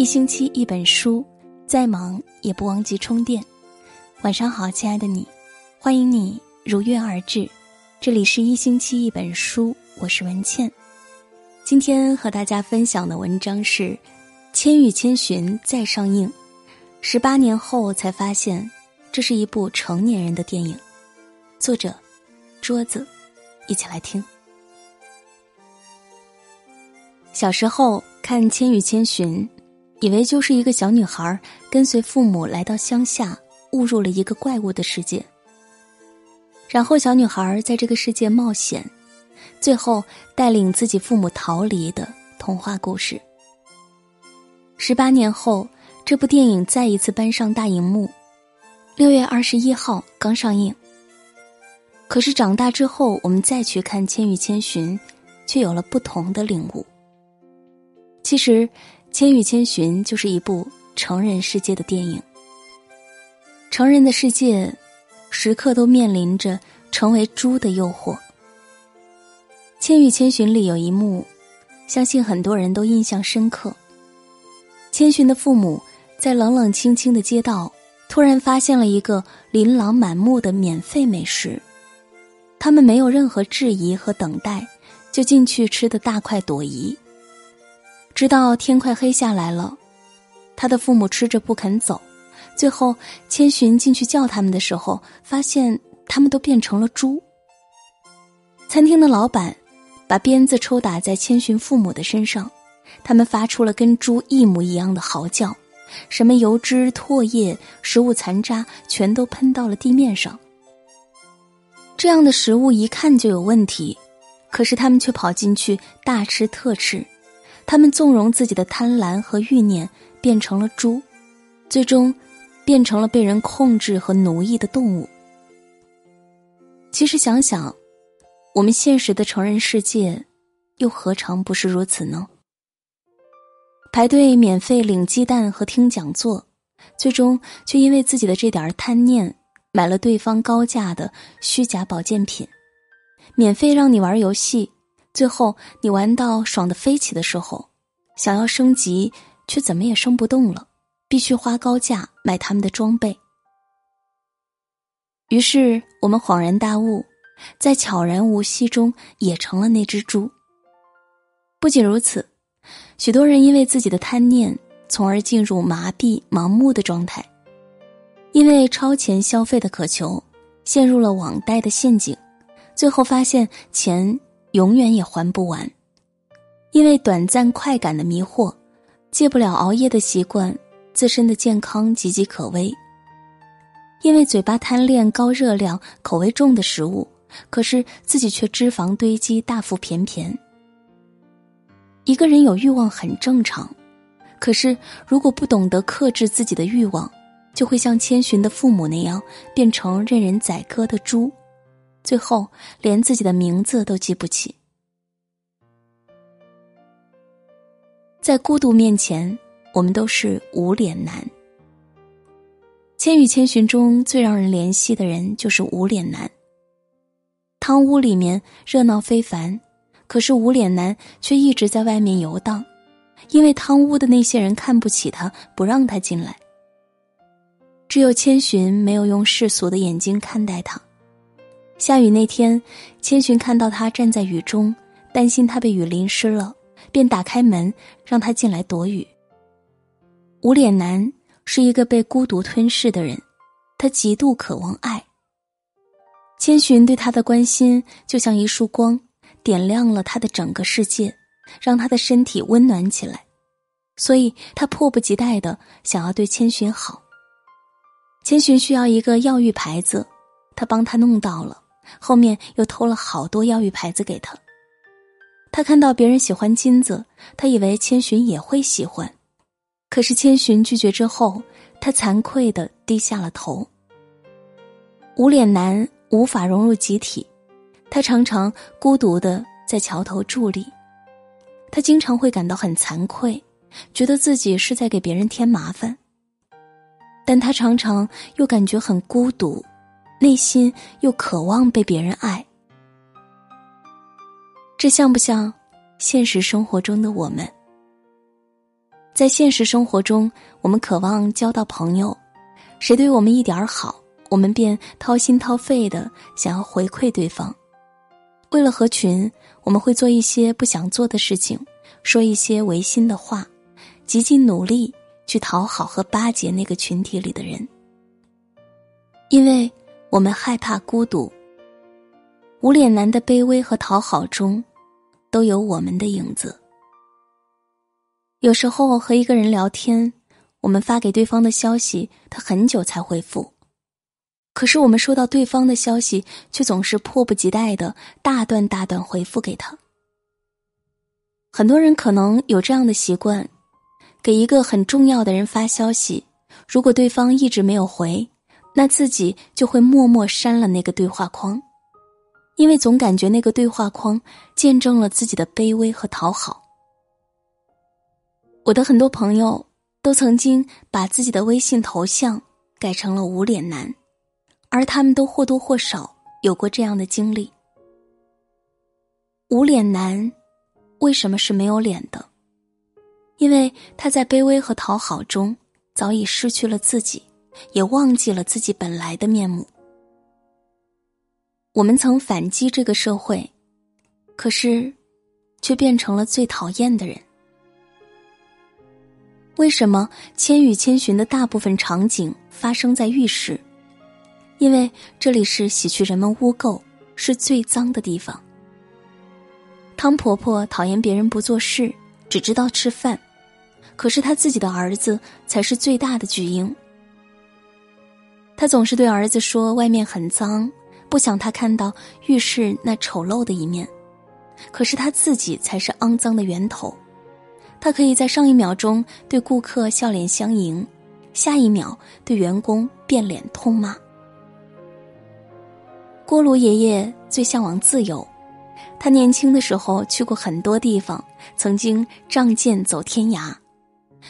一星期一本书，再忙也不忘记充电。晚上好，亲爱的你，欢迎你如约而至。这里是一星期一本书，我是文倩。今天和大家分享的文章是《千与千寻》再上映，十八年后才发现这是一部成年人的电影。作者：桌子，一起来听。小时候看《千与千寻》。以为就是一个小女孩跟随父母来到乡下，误入了一个怪物的世界。然后小女孩在这个世界冒险，最后带领自己父母逃离的童话故事。十八年后，这部电影再一次搬上大荧幕，六月二十一号刚上映。可是长大之后，我们再去看《千与千寻》，却有了不同的领悟。其实。《千与千寻》就是一部成人世界的电影。成人的世界，时刻都面临着成为猪的诱惑。《千与千寻》里有一幕，相信很多人都印象深刻。千寻的父母在冷冷清清的街道，突然发现了一个琳琅满目的免费美食，他们没有任何质疑和等待，就进去吃的大快朵颐。直到天快黑下来了，他的父母吃着不肯走。最后，千寻进去叫他们的时候，发现他们都变成了猪。餐厅的老板把鞭子抽打在千寻父母的身上，他们发出了跟猪一模一样的嚎叫，什么油脂、唾液、食物残渣全都喷到了地面上。这样的食物一看就有问题，可是他们却跑进去大吃特吃。他们纵容自己的贪婪和欲念，变成了猪，最终变成了被人控制和奴役的动物。其实想想，我们现实的成人世界，又何尝不是如此呢？排队免费领鸡蛋和听讲座，最终却因为自己的这点贪念，买了对方高价的虚假保健品；免费让你玩游戏。最后，你玩到爽的飞起的时候，想要升级，却怎么也升不动了，必须花高价买他们的装备。于是，我们恍然大悟，在悄然无息中也成了那只猪。不仅如此，许多人因为自己的贪念，从而进入麻痹、盲目的状态，因为超前消费的渴求，陷入了网贷的陷阱，最后发现钱。永远也还不完，因为短暂快感的迷惑，戒不了熬夜的习惯，自身的健康岌岌可危。因为嘴巴贪恋高热量、口味重的食物，可是自己却脂肪堆积、大腹便便。一个人有欲望很正常，可是如果不懂得克制自己的欲望，就会像千寻的父母那样，变成任人宰割的猪。最后，连自己的名字都记不起。在孤独面前，我们都是无脸男。《千与千寻》中最让人怜惜的人就是无脸男。汤屋里面热闹非凡，可是无脸男却一直在外面游荡，因为汤屋的那些人看不起他，不让他进来。只有千寻没有用世俗的眼睛看待他。下雨那天，千寻看到他站在雨中，担心他被雨淋湿了，便打开门让他进来躲雨。无脸男是一个被孤独吞噬的人，他极度渴望爱。千寻对他的关心就像一束光，点亮了他的整个世界，让他的身体温暖起来，所以他迫不及待的想要对千寻好。千寻需要一个药浴牌子，他帮他弄到了。后面又偷了好多药浴牌子给他。他看到别人喜欢金子，他以为千寻也会喜欢，可是千寻拒绝之后，他惭愧的低下了头。无脸男无法融入集体，他常常孤独的在桥头伫立，他经常会感到很惭愧，觉得自己是在给别人添麻烦，但他常常又感觉很孤独。内心又渴望被别人爱，这像不像现实生活中的我们？在现实生活中，我们渴望交到朋友，谁对我们一点儿好，我们便掏心掏肺的想要回馈对方。为了合群，我们会做一些不想做的事情，说一些违心的话，极尽努力去讨好和巴结那个群体里的人，因为我们害怕孤独。无脸男的卑微和讨好中，都有我们的影子。有时候和一个人聊天，我们发给对方的消息，他很久才回复。可是我们收到对方的消息，却总是迫不及待的大段大段回复给他。很多人可能有这样的习惯：给一个很重要的人发消息，如果对方一直没有回，那自己就会默默删了那个对话框，因为总感觉那个对话框见证了自己的卑微和讨好。我的很多朋友都曾经把自己的微信头像改成了“无脸男”。而他们都或多或少有过这样的经历。无脸男为什么是没有脸的？因为他在卑微和讨好中早已失去了自己，也忘记了自己本来的面目。我们曾反击这个社会，可是却变成了最讨厌的人。为什么《千与千寻》的大部分场景发生在浴室？因为这里是洗去人们污垢、是最脏的地方。汤婆婆讨厌别人不做事，只知道吃饭，可是她自己的儿子才是最大的巨婴。他总是对儿子说：“外面很脏，不想他看到浴室那丑陋的一面。”可是他自己才是肮脏的源头。他可以在上一秒钟对顾客笑脸相迎，下一秒对员工变脸痛骂。锅炉爷爷最向往自由，他年轻的时候去过很多地方，曾经仗剑走天涯，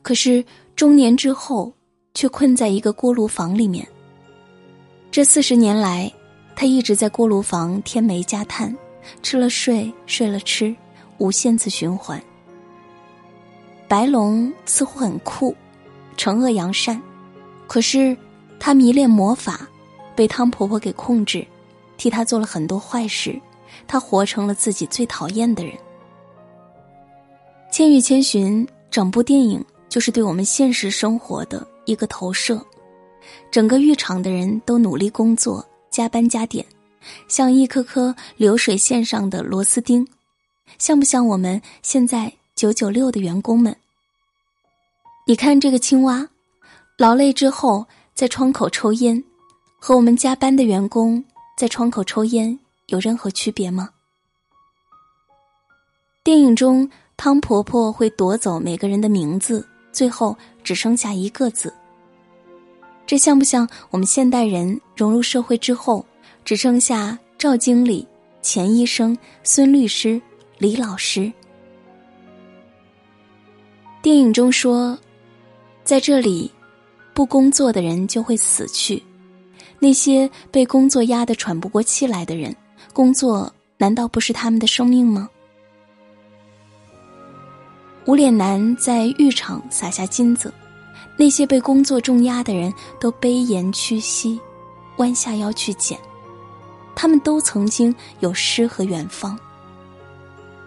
可是中年之后却困在一个锅炉房里面。这四十年来，他一直在锅炉房添煤加炭，吃了睡，睡了吃，无限次循环。白龙似乎很酷，惩恶扬善，可是他迷恋魔法，被汤婆婆给控制。替他做了很多坏事，他活成了自己最讨厌的人。《千与千寻》整部电影就是对我们现实生活的一个投射。整个浴场的人都努力工作，加班加点，像一颗颗流水线上的螺丝钉，像不像我们现在九九六的员工们？你看这个青蛙，劳累之后在窗口抽烟，和我们加班的员工。在窗口抽烟有任何区别吗？电影中，汤婆婆会夺走每个人的名字，最后只剩下一个字。这像不像我们现代人融入社会之后，只剩下赵经理、钱医生、孙律师、李老师？电影中说，在这里，不工作的人就会死去。那些被工作压得喘不过气来的人，工作难道不是他们的生命吗？无脸男在浴场撒下金子，那些被工作重压的人都卑颜屈膝，弯下腰去捡。他们都曾经有诗和远方，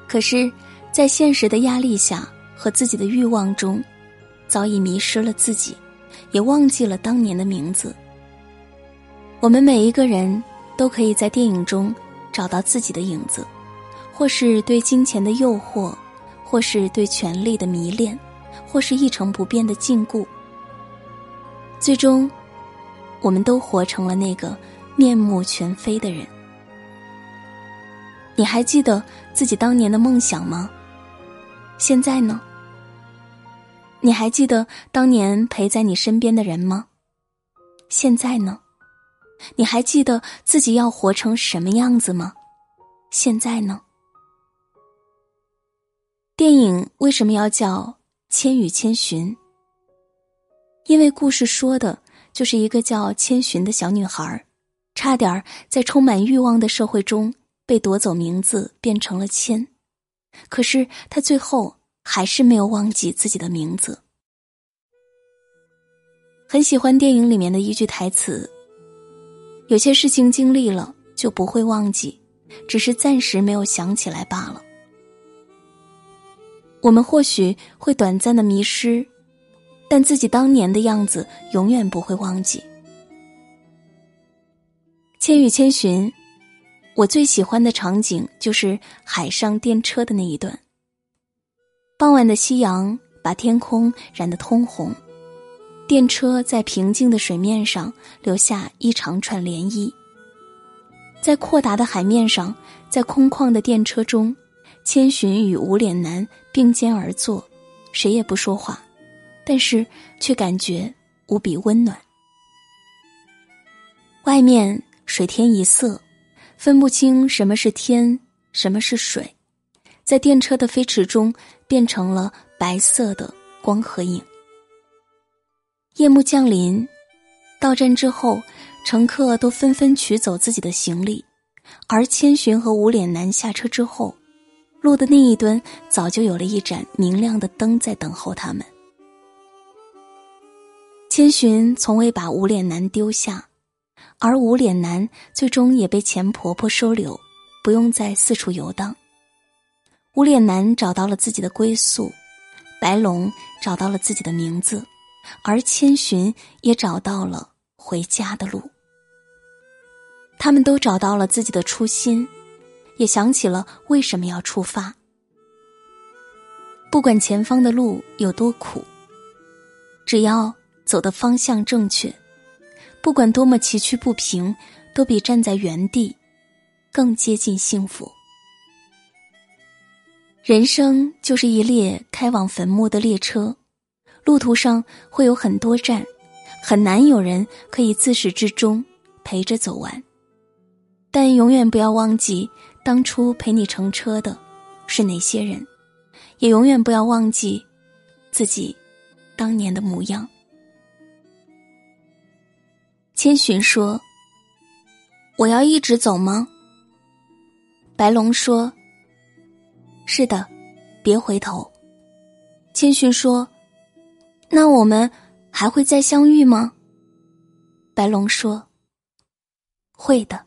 可是，在现实的压力下和自己的欲望中，早已迷失了自己，也忘记了当年的名字。我们每一个人都可以在电影中找到自己的影子，或是对金钱的诱惑，或是对权力的迷恋，或是一成不变的禁锢。最终，我们都活成了那个面目全非的人。你还记得自己当年的梦想吗？现在呢？你还记得当年陪在你身边的人吗？现在呢？你还记得自己要活成什么样子吗？现在呢？电影为什么要叫《千与千寻》？因为故事说的就是一个叫千寻的小女孩，差点在充满欲望的社会中被夺走名字，变成了千。可是她最后还是没有忘记自己的名字。很喜欢电影里面的一句台词：“有些事情经历了就不会忘记，只是暂时没有想起来罢了。”我们或许会短暂的迷失，但自己当年的样子永远不会忘记。《千与千寻》，我最喜欢的场景就是海上电车的那一段。傍晚的夕阳把天空染得通红，电车在平静的水面上留下一长串涟漪。在阔达的海面上，在空旷的电车中。千寻与无脸男并肩而坐，谁也不说话，但是却感觉无比温暖。外面水天一色，分不清什么是天，什么是水，在电车的飞驰中变成了白色的光和影。夜幕降临，到站之后，乘客都纷纷取走自己的行李，而千寻和无脸男下车之后。路的那一端，早就有了一盏明亮的灯在等候他们。千寻从未把无脸男丢下，而无脸男最终也被钱婆婆收留，不用再四处游荡。无脸男找到了自己的归宿，白龙找到了自己的名字，而千寻也找到了回家的路。他们都找到了自己的初心。也想起了为什么要出发。不管前方的路有多苦，只要走的方向正确，不管多么崎岖不平，都比站在原地更接近幸福。人生就是一列开往坟墓的列车，路途上会有很多站，很难有人可以自始至终陪着走完。但永远不要忘记。当初陪你乘车的是哪些人？也永远不要忘记自己当年的模样。千寻说：“我要一直走吗？”白龙说：“是的，别回头。”千寻说：“那我们还会再相遇吗？”白龙说：“会的。”